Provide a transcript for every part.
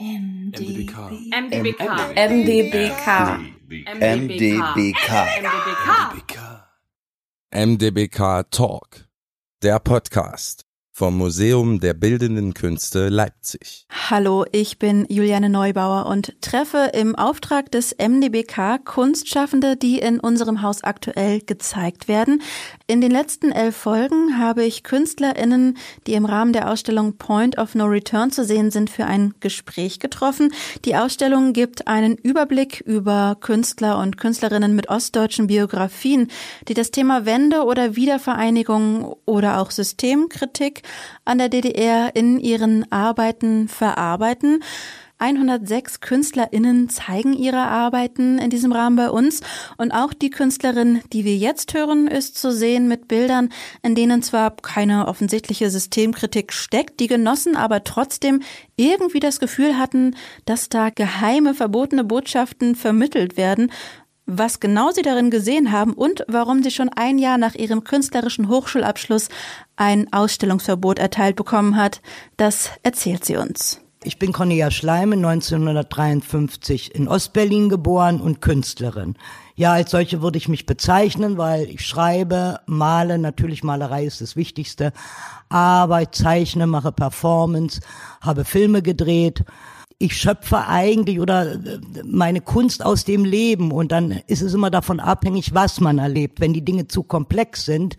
MDBK. MDBK. MDBK. MDBK. MDBK. MDBK Talk, der Podcast vom Museum der Bildenden Künste Leipzig. Hallo, ich bin Juliane Neubauer und treffe im Auftrag des MDBK Kunstschaffende, die in unserem Haus aktuell gezeigt werden. In den letzten elf Folgen habe ich KünstlerInnen, die im Rahmen der Ausstellung Point of No Return zu sehen sind, für ein Gespräch getroffen. Die Ausstellung gibt einen Überblick über Künstler und Künstlerinnen mit ostdeutschen Biografien, die das Thema Wende oder Wiedervereinigung oder auch Systemkritik an der DDR in ihren Arbeiten verarbeiten. 106 KünstlerInnen zeigen ihre Arbeiten in diesem Rahmen bei uns. Und auch die Künstlerin, die wir jetzt hören, ist zu sehen mit Bildern, in denen zwar keine offensichtliche Systemkritik steckt, die Genossen aber trotzdem irgendwie das Gefühl hatten, dass da geheime, verbotene Botschaften vermittelt werden, was genau sie darin gesehen haben und warum sie schon ein Jahr nach ihrem künstlerischen Hochschulabschluss ein Ausstellungsverbot erteilt bekommen hat, das erzählt sie uns. Ich bin Cornelia Schleime, 1953 in Ostberlin geboren und Künstlerin. Ja, als solche würde ich mich bezeichnen, weil ich schreibe, male, natürlich Malerei ist das Wichtigste, aber ich zeichne, mache Performance, habe Filme gedreht. Ich schöpfe eigentlich oder äh, meine Kunst aus dem Leben und dann ist es immer davon abhängig, was man erlebt. Wenn die Dinge zu komplex sind,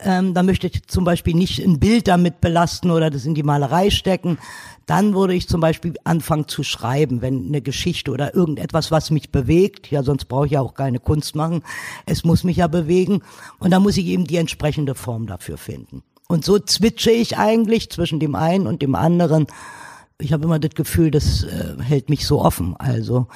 ähm, dann möchte ich zum Beispiel nicht ein Bild damit belasten oder das in die Malerei stecken. Dann würde ich zum Beispiel anfangen zu schreiben, wenn eine Geschichte oder irgendetwas, was mich bewegt, ja, sonst brauche ich ja auch keine Kunst machen. Es muss mich ja bewegen. Und da muss ich eben die entsprechende Form dafür finden. Und so zwitsche ich eigentlich zwischen dem einen und dem anderen. Ich habe immer das Gefühl, das äh, hält mich so offen. Also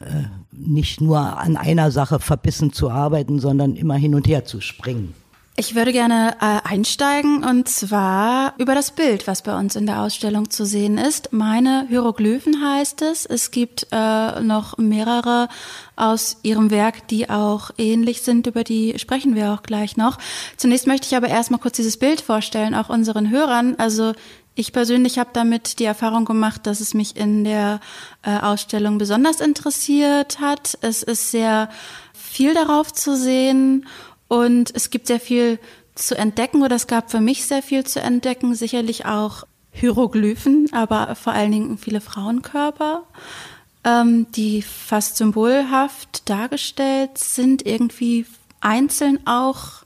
äh, nicht nur an einer Sache verbissen zu arbeiten, sondern immer hin und her zu springen. Ich würde gerne äh, einsteigen und zwar über das Bild, was bei uns in der Ausstellung zu sehen ist. Meine Hieroglyphen heißt es. Es gibt äh, noch mehrere aus ihrem Werk, die auch ähnlich sind, über die sprechen wir auch gleich noch. Zunächst möchte ich aber erstmal kurz dieses Bild vorstellen, auch unseren Hörern. Also ich persönlich habe damit die Erfahrung gemacht, dass es mich in der äh, Ausstellung besonders interessiert hat. Es ist sehr viel darauf zu sehen und es gibt sehr viel zu entdecken oder es gab für mich sehr viel zu entdecken, sicherlich auch Hieroglyphen, aber vor allen Dingen viele Frauenkörper, ähm, die fast symbolhaft dargestellt sind, irgendwie einzeln auch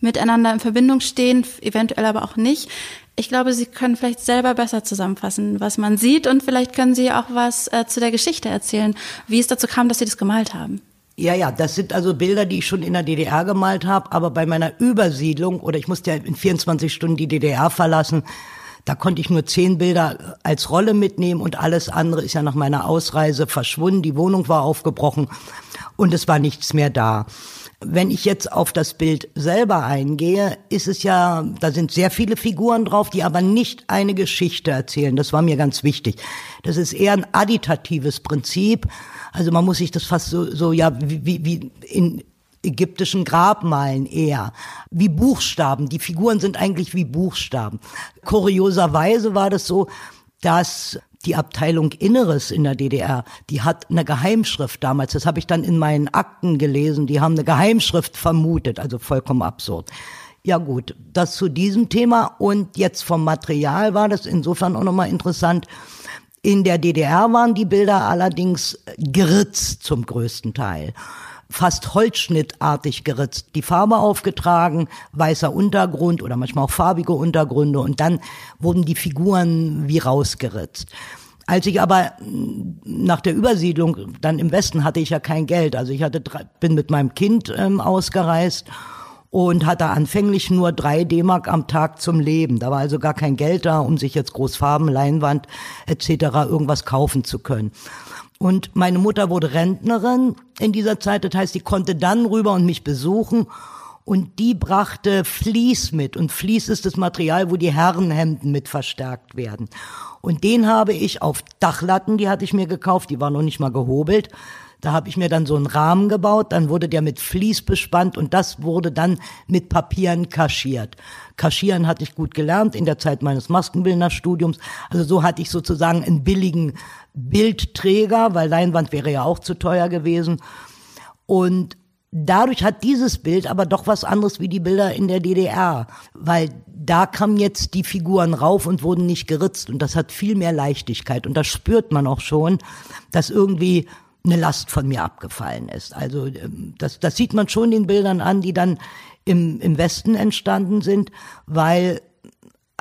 miteinander in Verbindung stehen, eventuell aber auch nicht. Ich glaube, Sie können vielleicht selber besser zusammenfassen, was man sieht und vielleicht können Sie auch was äh, zu der Geschichte erzählen, wie es dazu kam, dass Sie das gemalt haben. Ja, ja, das sind also Bilder, die ich schon in der DDR gemalt habe, aber bei meiner Übersiedlung, oder ich musste ja in 24 Stunden die DDR verlassen, da konnte ich nur zehn Bilder als Rolle mitnehmen und alles andere ist ja nach meiner Ausreise verschwunden. Die Wohnung war aufgebrochen und es war nichts mehr da. Wenn ich jetzt auf das Bild selber eingehe, ist es ja, da sind sehr viele Figuren drauf, die aber nicht eine Geschichte erzählen. Das war mir ganz wichtig. Das ist eher ein additatives Prinzip. Also man muss sich das fast so, so ja, wie, wie in ägyptischen Grabmalen eher, wie Buchstaben. Die Figuren sind eigentlich wie Buchstaben. Kurioserweise war das so, dass die Abteilung Inneres in der DDR, die hat eine Geheimschrift damals, das habe ich dann in meinen Akten gelesen, die haben eine Geheimschrift vermutet, also vollkommen absurd. Ja gut, das zu diesem Thema und jetzt vom Material war das insofern auch nochmal interessant. In der DDR waren die Bilder allerdings geritzt zum größten Teil. Fast holzschnittartig geritzt. Die Farbe aufgetragen, weißer Untergrund oder manchmal auch farbige Untergründe und dann wurden die Figuren wie rausgeritzt. Als ich aber nach der Übersiedlung dann im Westen hatte ich ja kein Geld. Also ich hatte bin mit meinem Kind ähm, ausgereist und hatte anfänglich nur drei D-Mark am Tag zum Leben. Da war also gar kein Geld da, um sich jetzt Großfarben, Leinwand etc. irgendwas kaufen zu können. Und meine Mutter wurde Rentnerin in dieser Zeit, das heißt, die konnte dann rüber und mich besuchen. Und die brachte Vlies mit. Und Vlies ist das Material, wo die Herrenhemden mit verstärkt werden. Und den habe ich auf Dachlatten, die hatte ich mir gekauft, die war noch nicht mal gehobelt, Da habe ich mir dann so einen Rahmen gebaut, dann wurde der mit Vlies bespannt und das wurde dann mit Papieren kaschiert. Kaschieren hatte ich gut gelernt in der Zeit meines Maskenbildnerstudiums. Also so hatte ich sozusagen einen billigen Bildträger, weil Leinwand wäre ja auch zu teuer gewesen. Und Dadurch hat dieses Bild aber doch was anderes wie die Bilder in der DDR, weil da kamen jetzt die Figuren rauf und wurden nicht geritzt und das hat viel mehr Leichtigkeit und das spürt man auch schon, dass irgendwie eine Last von mir abgefallen ist. Also ähm, das, das sieht man schon den Bildern an, die dann im, im Westen entstanden sind, weil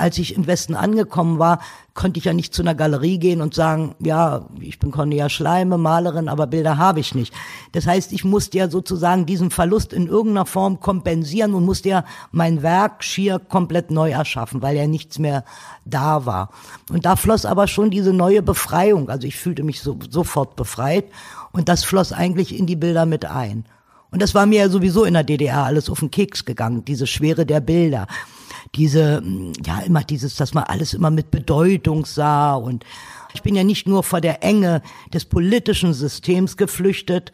als ich im Westen angekommen war, konnte ich ja nicht zu einer Galerie gehen und sagen, ja, ich bin Cornelia Schleime, Malerin, aber Bilder habe ich nicht. Das heißt, ich musste ja sozusagen diesen Verlust in irgendeiner Form kompensieren und musste ja mein Werk schier komplett neu erschaffen, weil ja nichts mehr da war. Und da floss aber schon diese neue Befreiung. Also ich fühlte mich so, sofort befreit und das floss eigentlich in die Bilder mit ein. Und das war mir ja sowieso in der DDR alles auf den Keks gegangen, diese Schwere der Bilder diese, mm, ja, immer dieses, dass man alles immer mit Bedeutung sah und ich bin ja nicht nur vor der Enge des politischen Systems geflüchtet,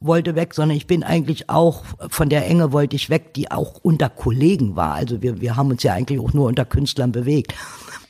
wollte weg, sondern ich bin eigentlich auch von der Enge wollte ich weg, die auch unter Kollegen war. Also wir, wir haben uns ja eigentlich auch nur unter Künstlern bewegt.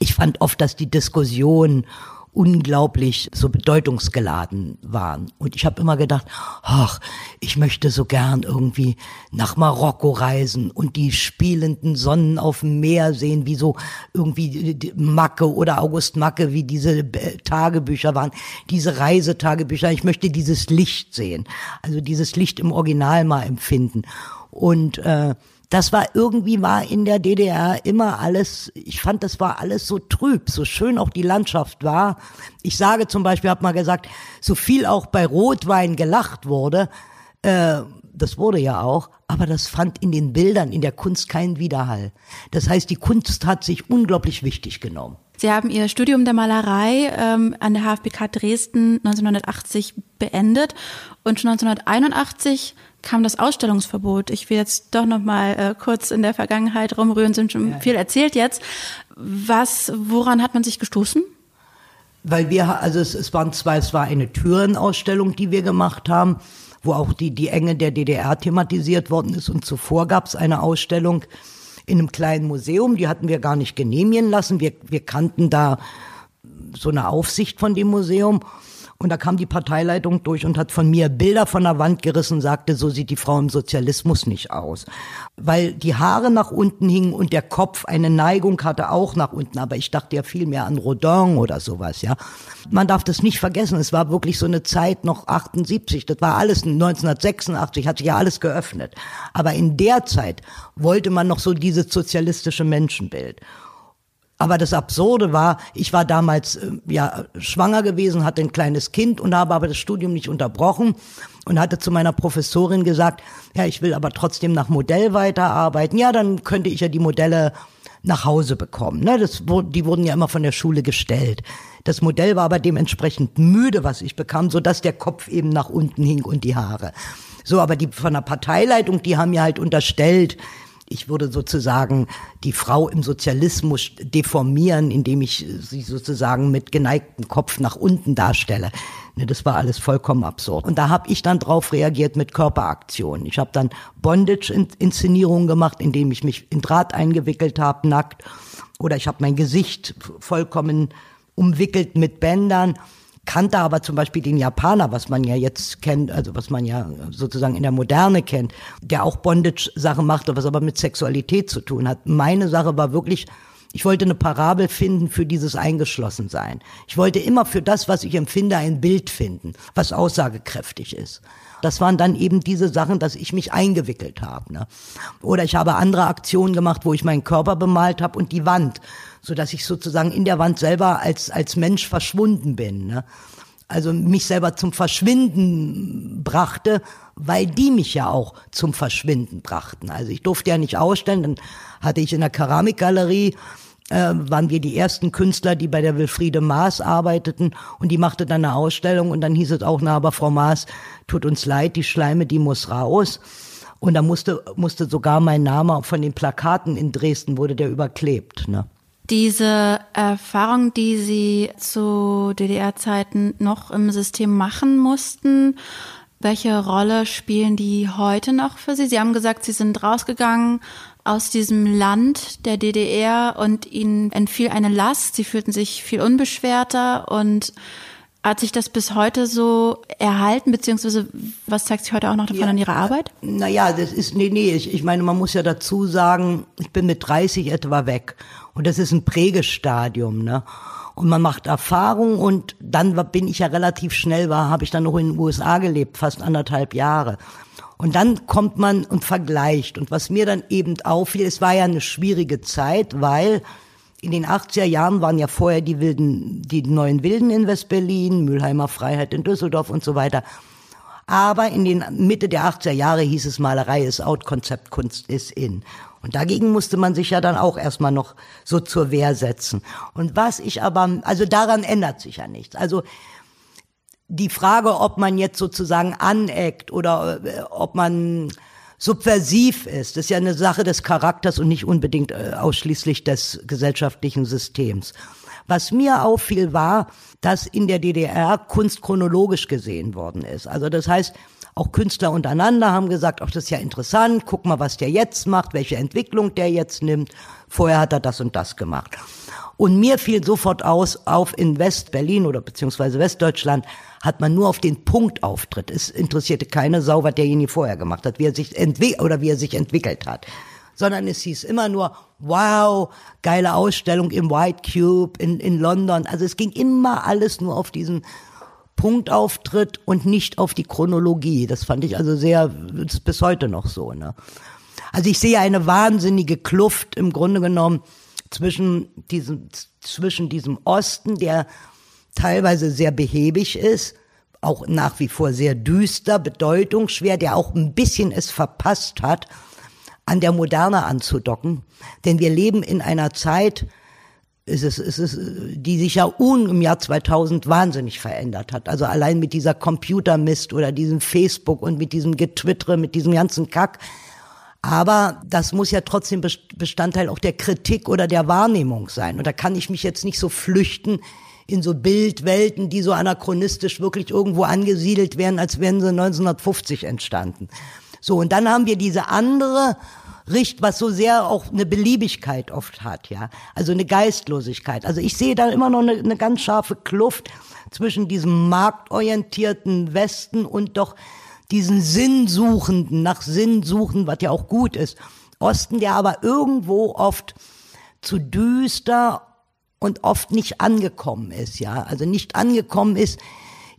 Ich fand oft, dass die Diskussion unglaublich so bedeutungsgeladen waren. Und ich habe immer gedacht, ach, ich möchte so gern irgendwie nach Marokko reisen und die spielenden Sonnen auf dem Meer sehen, wie so irgendwie Macke oder August Macke, wie diese äh, Tagebücher waren, diese Reisetagebücher. Ich möchte dieses Licht sehen, also dieses Licht im Original mal empfinden. Und äh, das war irgendwie war in der DDR immer alles, ich fand, das war alles so trüb, so schön auch die Landschaft war. Ich sage zum Beispiel, habe mal gesagt, so viel auch bei Rotwein gelacht wurde, äh, das wurde ja auch, aber das fand in den Bildern, in der Kunst keinen Widerhall. Das heißt, die Kunst hat sich unglaublich wichtig genommen. Sie haben Ihr Studium der Malerei ähm, an der HFBK Dresden 1980 beendet und schon 1981 kam das Ausstellungsverbot. Ich will jetzt doch noch mal äh, kurz in der Vergangenheit rumrühren, sind schon ja, viel erzählt jetzt. Was, woran hat man sich gestoßen? Weil wir, also es, es waren zwei, es war eine Türenausstellung, die wir gemacht haben, wo auch die, die Enge der DDR thematisiert worden ist. Und zuvor gab es eine Ausstellung in einem kleinen Museum, die hatten wir gar nicht genehmigen lassen. Wir, wir kannten da so eine Aufsicht von dem Museum. Und da kam die Parteileitung durch und hat von mir Bilder von der Wand gerissen, sagte, so sieht die Frau im Sozialismus nicht aus. Weil die Haare nach unten hingen und der Kopf eine Neigung hatte auch nach unten. Aber ich dachte ja viel mehr an Rodin oder sowas, ja. Man darf das nicht vergessen. Es war wirklich so eine Zeit noch 78. Das war alles 1986, hat sich ja alles geöffnet. Aber in der Zeit wollte man noch so dieses sozialistische Menschenbild. Aber das Absurde war, ich war damals äh, ja schwanger gewesen, hatte ein kleines Kind und habe aber das Studium nicht unterbrochen und hatte zu meiner Professorin gesagt, ja, ich will aber trotzdem nach Modell weiterarbeiten. Ja, dann könnte ich ja die Modelle nach Hause bekommen. Ne, das, die wurden ja immer von der Schule gestellt. Das Modell war aber dementsprechend müde, was ich bekam, so dass der Kopf eben nach unten hing und die Haare. So, aber die von der Parteileitung, die haben mir halt unterstellt, ich würde sozusagen die Frau im Sozialismus deformieren, indem ich sie sozusagen mit geneigtem Kopf nach unten darstelle. Ne, das war alles vollkommen absurd. Und da habe ich dann drauf reagiert mit Körperaktionen. Ich habe dann Bondage-Inszenierungen gemacht, indem ich mich in Draht eingewickelt habe, nackt. Oder ich habe mein Gesicht vollkommen umwickelt mit Bändern kannte aber zum Beispiel den Japaner, was man ja jetzt kennt, also was man ja sozusagen in der Moderne kennt, der auch Bondage-Sachen machte, was aber mit Sexualität zu tun hat. Meine Sache war wirklich, ich wollte eine Parabel finden für dieses Eingeschlossensein. Ich wollte immer für das, was ich empfinde, ein Bild finden, was aussagekräftig ist. Das waren dann eben diese Sachen, dass ich mich eingewickelt habe. Ne? Oder ich habe andere Aktionen gemacht, wo ich meinen Körper bemalt habe und die Wand so dass ich sozusagen in der Wand selber als, als Mensch verschwunden bin. Ne? Also mich selber zum Verschwinden brachte, weil die mich ja auch zum Verschwinden brachten. Also ich durfte ja nicht ausstellen, dann hatte ich in der Keramikgalerie äh, waren wir die ersten Künstler, die bei der Wilfriede Maas arbeiteten und die machte dann eine Ausstellung und dann hieß es auch, na aber Frau Maas, tut uns leid, die Schleime, die muss raus. Und da musste, musste sogar mein Name von den Plakaten in Dresden wurde der überklebt. Ne? Diese Erfahrung, die Sie zu DDR-Zeiten noch im System machen mussten, welche Rolle spielen die heute noch für Sie? Sie haben gesagt, Sie sind rausgegangen aus diesem Land der DDR und Ihnen entfiel eine Last. Sie fühlten sich viel unbeschwerter und hat sich das bis heute so erhalten, beziehungsweise was zeigt sich heute auch noch davon ja, an Ihrer Arbeit? Naja, das ist, nee, nee, ich, ich meine, man muss ja dazu sagen, ich bin mit 30 etwa weg. Und das ist ein Prägestadium, ne? Und man macht Erfahrung und dann bin ich ja relativ schnell war, habe ich dann noch in den USA gelebt, fast anderthalb Jahre. Und dann kommt man und vergleicht. Und was mir dann eben auffiel, es war ja eine schwierige Zeit, weil in den 80er Jahren waren ja vorher die wilden, die neuen Wilden in Westberlin, Mülheimer Freiheit in Düsseldorf und so weiter. Aber in den Mitte der 80er Jahre hieß es Malerei ist out, Konzeptkunst ist in. Und dagegen musste man sich ja dann auch erstmal noch so zur Wehr setzen. Und was ich aber, also daran ändert sich ja nichts. Also die Frage, ob man jetzt sozusagen aneckt oder äh, ob man subversiv ist. Das ist ja eine Sache des Charakters und nicht unbedingt äh, ausschließlich des gesellschaftlichen Systems. Was mir auffiel, war, dass in der DDR Kunst chronologisch gesehen worden ist. Also das heißt, auch Künstler untereinander haben gesagt, ach, das ist ja interessant, guck mal, was der jetzt macht, welche Entwicklung der jetzt nimmt. Vorher hat er das und das gemacht. Und mir fiel sofort aus, auf in West-Berlin oder beziehungsweise Westdeutschland hat man nur auf den Punkt auftritt. Es interessierte keine Sau, was derjenige vorher gemacht hat, wie er sich entwickelt oder wie er sich entwickelt hat. Sondern es hieß immer nur, wow, geile Ausstellung im White Cube in, in London. Also es ging immer alles nur auf diesen Punktauftritt und nicht auf die Chronologie. Das fand ich also sehr, ist bis heute noch so. Ne? Also ich sehe eine wahnsinnige Kluft im Grunde genommen zwischen diesem, zwischen diesem Osten, der teilweise sehr behäbig ist, auch nach wie vor sehr düster, bedeutungsschwer, der auch ein bisschen es verpasst hat, an der Moderne anzudocken. Denn wir leben in einer Zeit, ist es, ist die sich ja un im Jahr 2000 wahnsinnig verändert hat. Also allein mit dieser Computermist oder diesem Facebook und mit diesem Getwittere, mit diesem ganzen Kack. Aber das muss ja trotzdem Bestandteil auch der Kritik oder der Wahrnehmung sein. Und da kann ich mich jetzt nicht so flüchten in so Bildwelten, die so anachronistisch wirklich irgendwo angesiedelt werden, als wären sie 1950 entstanden. So, und dann haben wir diese andere Richt, was so sehr auch eine Beliebigkeit oft hat, ja. Also eine Geistlosigkeit. Also ich sehe da immer noch eine, eine ganz scharfe Kluft zwischen diesem marktorientierten Westen und doch diesen Sinnsuchenden, nach Sinn suchen, was ja auch gut ist. Osten, der aber irgendwo oft zu düster und oft nicht angekommen ist, ja. Also nicht angekommen ist,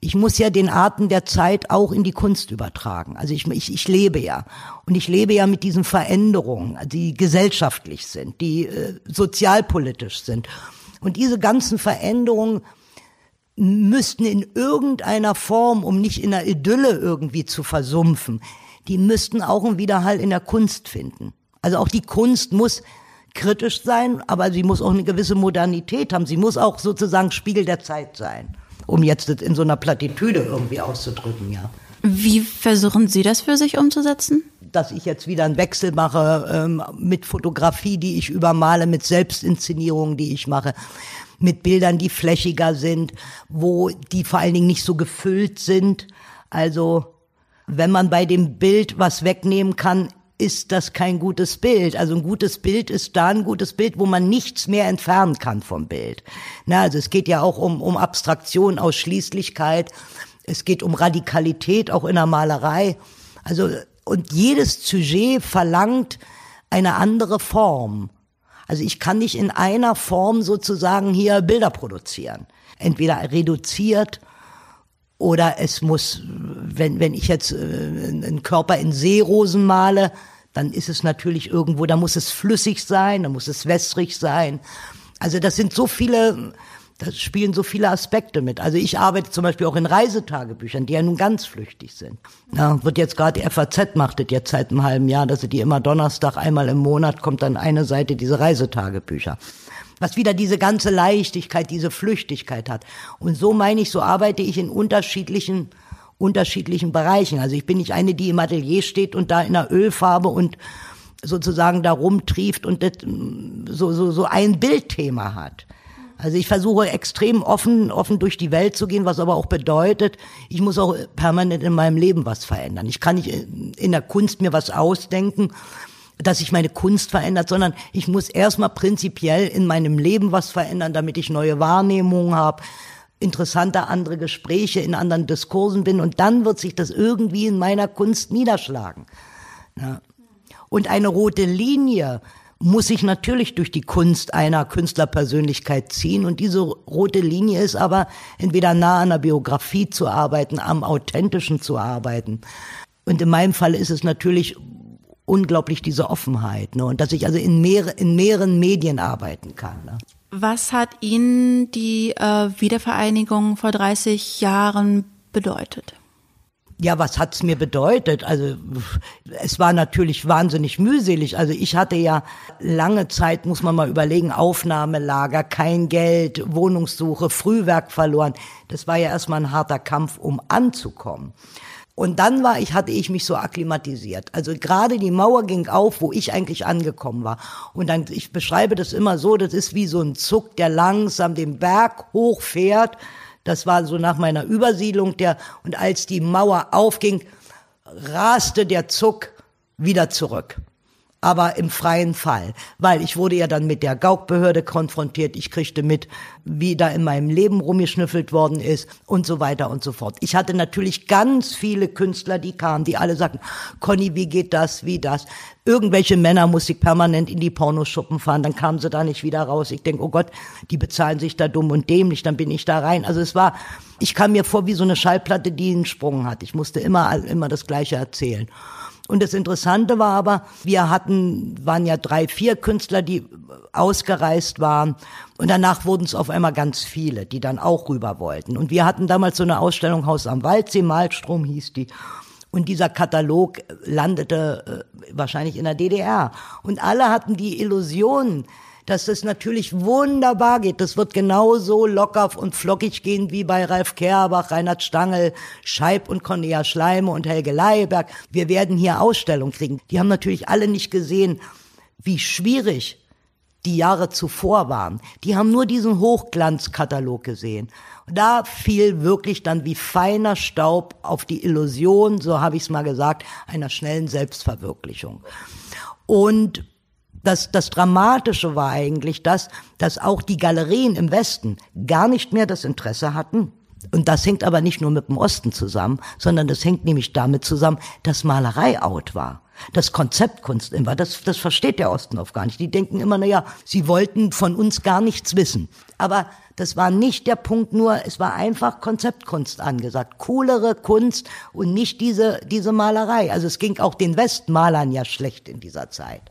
ich muss ja den Arten der Zeit auch in die Kunst übertragen. Also ich, ich, ich lebe ja. Und ich lebe ja mit diesen Veränderungen, die gesellschaftlich sind, die äh, sozialpolitisch sind. Und diese ganzen Veränderungen müssten in irgendeiner Form, um nicht in der Idylle irgendwie zu versumpfen, die müssten auch einen Widerhall in der Kunst finden. Also auch die Kunst muss kritisch sein, aber sie muss auch eine gewisse Modernität haben. Sie muss auch sozusagen Spiegel der Zeit sein, um jetzt in so einer Plattitüde irgendwie auszudrücken, ja. Wie versuchen Sie das für sich umzusetzen? Dass ich jetzt wieder einen Wechsel mache ähm, mit Fotografie, die ich übermale, mit Selbstinszenierungen, die ich mache, mit Bildern, die flächiger sind, wo die vor allen Dingen nicht so gefüllt sind. Also wenn man bei dem Bild was wegnehmen kann, ist das kein gutes Bild. Also ein gutes Bild ist da ein gutes Bild, wo man nichts mehr entfernen kann vom Bild. Na, also es geht ja auch um, um Abstraktion, Ausschließlichkeit. Es geht um Radikalität, auch in der Malerei. Also, und jedes Sujet verlangt eine andere Form. Also ich kann nicht in einer Form sozusagen hier Bilder produzieren. Entweder reduziert oder es muss, wenn, wenn ich jetzt äh, einen Körper in Seerosen male, dann ist es natürlich irgendwo, da muss es flüssig sein, da muss es wässrig sein. Also das sind so viele, da spielen so viele Aspekte mit. Also ich arbeite zum Beispiel auch in Reisetagebüchern, die ja nun ganz flüchtig sind. Ja, wird jetzt gerade die FAZ macht das jetzt seit einem halben Jahr, dass sie die immer Donnerstag einmal im Monat kommt dann eine Seite diese Reisetagebücher was wieder diese ganze Leichtigkeit, diese Flüchtigkeit hat. Und so meine ich, so arbeite ich in unterschiedlichen unterschiedlichen Bereichen. Also ich bin nicht eine, die im Atelier steht und da in der Ölfarbe und sozusagen da rumtrieft und das, so, so, so ein Bildthema hat. Also ich versuche extrem offen, offen durch die Welt zu gehen, was aber auch bedeutet, ich muss auch permanent in meinem Leben was verändern. Ich kann nicht in der Kunst mir was ausdenken, dass sich meine Kunst verändert, sondern ich muss erstmal prinzipiell in meinem Leben was verändern, damit ich neue Wahrnehmungen habe, interessante andere Gespräche in anderen Diskursen bin und dann wird sich das irgendwie in meiner Kunst niederschlagen. Ja. Und eine rote Linie muss sich natürlich durch die Kunst einer Künstlerpersönlichkeit ziehen. Und diese rote Linie ist aber entweder nah an der Biografie zu arbeiten, am Authentischen zu arbeiten. Und in meinem Fall ist es natürlich unglaublich diese Offenheit. Ne? Und dass ich also in, mehr, in mehreren Medien arbeiten kann. Ne? Was hat Ihnen die äh, Wiedervereinigung vor 30 Jahren bedeutet? Ja, was hat's mir bedeutet? Also es war natürlich wahnsinnig mühselig. Also ich hatte ja lange Zeit, muss man mal überlegen, Aufnahmelager, kein Geld, Wohnungssuche, Frühwerk verloren. Das war ja erstmal ein harter Kampf, um anzukommen. Und dann war ich, hatte ich mich so akklimatisiert. Also gerade die Mauer ging auf, wo ich eigentlich angekommen war. Und dann, ich beschreibe das immer so, das ist wie so ein Zug, der langsam den Berg hochfährt das war so nach meiner Übersiedlung der, und als die Mauer aufging, raste der Zug wieder zurück aber im freien Fall, weil ich wurde ja dann mit der Gaukbehörde konfrontiert, ich kriegte mit, wie da in meinem Leben rumgeschnüffelt worden ist und so weiter und so fort. Ich hatte natürlich ganz viele Künstler, die kamen, die alle sagten, Conny, wie geht das, wie das? Irgendwelche Männer muss ich permanent in die Pornoschuppen fahren, dann kamen sie da nicht wieder raus. Ich denke, oh Gott, die bezahlen sich da dumm und dämlich, dann bin ich da rein. Also es war, ich kam mir vor wie so eine Schallplatte, die einen Sprung hat. Ich musste immer, immer das Gleiche erzählen. Und das Interessante war aber, wir hatten, waren ja drei, vier Künstler, die ausgereist waren. Und danach wurden es auf einmal ganz viele, die dann auch rüber wollten. Und wir hatten damals so eine Ausstellung Haus am Waldsee, Malstrom hieß die. Und dieser Katalog landete äh, wahrscheinlich in der DDR. Und alle hatten die Illusion, dass das natürlich wunderbar geht. Das wird genauso locker und flockig gehen wie bei Ralf Kerbach, Reinhard Stangl, Scheib und Cornelia Schleime und Helge Leiberg. Wir werden hier Ausstellung kriegen. Die haben natürlich alle nicht gesehen, wie schwierig die Jahre zuvor waren. Die haben nur diesen Hochglanzkatalog gesehen. Da fiel wirklich dann wie feiner Staub auf die Illusion, so habe ich es mal gesagt, einer schnellen Selbstverwirklichung. Und das, das Dramatische war eigentlich das, dass auch die Galerien im Westen gar nicht mehr das Interesse hatten. Und das hängt aber nicht nur mit dem Osten zusammen, sondern das hängt nämlich damit zusammen, dass Malerei out war. Das Konzeptkunst immer, das, das versteht der Osten oft gar nicht. Die denken immer, na ja, sie wollten von uns gar nichts wissen. Aber das war nicht der Punkt nur, es war einfach Konzeptkunst angesagt. Coolere Kunst und nicht diese, diese Malerei. Also es ging auch den Westmalern ja schlecht in dieser Zeit.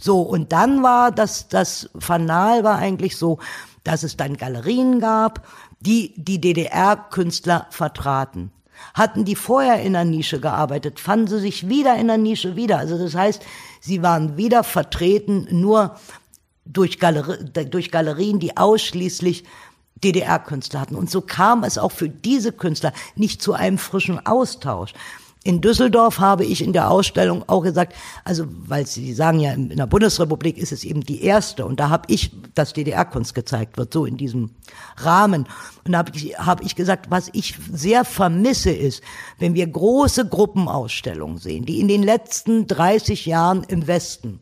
So, und dann war das, das Fanal war eigentlich so, dass es dann Galerien gab, die die DDR-Künstler vertraten. Hatten die vorher in der Nische gearbeitet, fanden sie sich wieder in der Nische wieder. Also das heißt, sie waren wieder vertreten nur durch, Galeri durch Galerien, die ausschließlich DDR-Künstler hatten. Und so kam es auch für diese Künstler nicht zu einem frischen Austausch. In Düsseldorf habe ich in der Ausstellung auch gesagt, also weil Sie sagen ja, in der Bundesrepublik ist es eben die erste und da habe ich, dass DDR-Kunst gezeigt wird, so in diesem Rahmen. Und da habe ich, hab ich gesagt, was ich sehr vermisse ist, wenn wir große Gruppenausstellungen sehen, die in den letzten 30 Jahren im Westen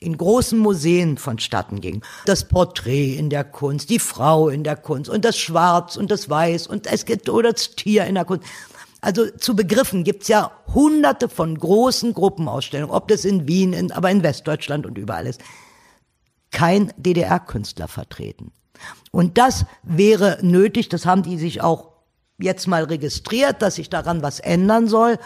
in großen Museen vonstatten ging. Das Porträt in der Kunst, die Frau in der Kunst und das Schwarz und das Weiß und es gibt oder das Tier in der Kunst. Also zu Begriffen gibt's ja hunderte von großen Gruppenausstellungen, ob das in Wien, in, aber in Westdeutschland und überall ist. Kein DDR-Künstler vertreten. Und das wäre nötig, das haben die sich auch jetzt mal registriert, dass sich daran was ändern soll.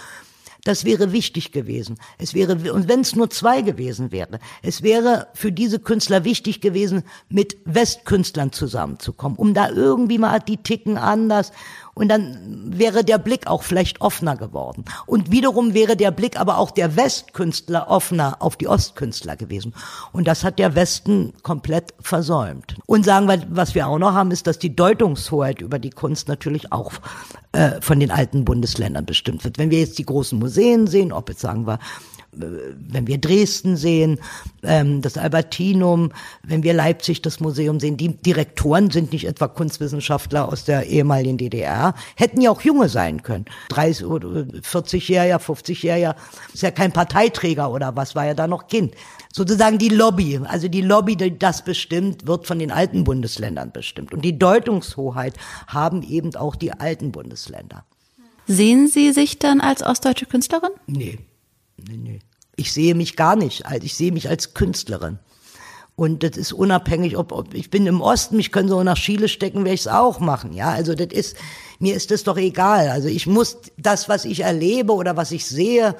Das wäre wichtig gewesen. Es wäre, und wenn es nur zwei gewesen wäre, es wäre für diese Künstler wichtig gewesen, mit Westkünstlern zusammenzukommen, um da irgendwie mal die ticken anders und dann wäre der Blick auch vielleicht offener geworden. Und wiederum wäre der Blick aber auch der Westkünstler offener auf die Ostkünstler gewesen. Und das hat der Westen komplett versäumt. Und sagen wir, was wir auch noch haben, ist, dass die Deutungshoheit über die Kunst natürlich auch äh, von den alten Bundesländern bestimmt wird. Wenn wir jetzt die großen Museen sehen, ob jetzt sagen wir wenn wir Dresden sehen, ähm, das Albertinum, wenn wir Leipzig das Museum sehen, die Direktoren sind nicht etwa Kunstwissenschaftler aus der ehemaligen DDR, hätten ja auch junge sein können. 30 oder 40-Jähriger, 50-Jähriger, ist ja kein Parteiträger oder was, war ja da noch Kind. Sozusagen die Lobby, also die Lobby, die das bestimmt, wird von den alten Bundesländern bestimmt. Und die Deutungshoheit haben eben auch die alten Bundesländer. Sehen Sie sich dann als ostdeutsche Künstlerin? Nee, nee, nee. Ich sehe mich gar nicht. Ich sehe mich als Künstlerin. Und das ist unabhängig, ob, ob ich bin im Osten, mich können so nach Chile stecken, werde ich es auch machen. Ja, also das ist, mir ist das doch egal. Also ich muss das, was ich erlebe oder was ich sehe,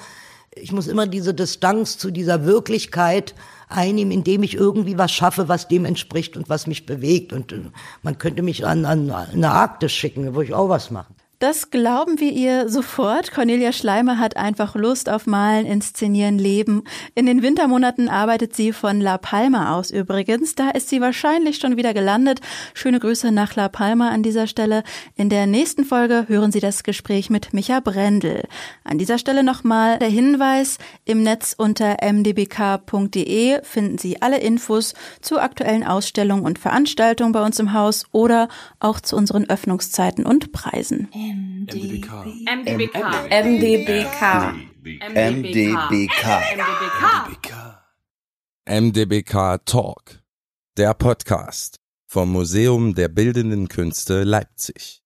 ich muss immer diese Distanz zu dieser Wirklichkeit einnehmen, indem ich irgendwie was schaffe, was dem entspricht und was mich bewegt. Und äh, man könnte mich an, an eine Arktis schicken, wo ich auch was mache. Das glauben wir ihr sofort. Cornelia Schleimer hat einfach Lust auf Malen, Inszenieren, Leben. In den Wintermonaten arbeitet sie von La Palma aus übrigens. Da ist sie wahrscheinlich schon wieder gelandet. Schöne Grüße nach La Palma an dieser Stelle. In der nächsten Folge hören Sie das Gespräch mit Micha Brendel. An dieser Stelle nochmal der Hinweis. Im Netz unter mdbk.de finden Sie alle Infos zu aktuellen Ausstellungen und Veranstaltungen bei uns im Haus oder auch zu unseren Öffnungszeiten und Preisen. MDBK. MDBK. MDBK. MDBK. MDBK. MDBK Talk, der Podcast vom Museum der Bildenden Künste Leipzig.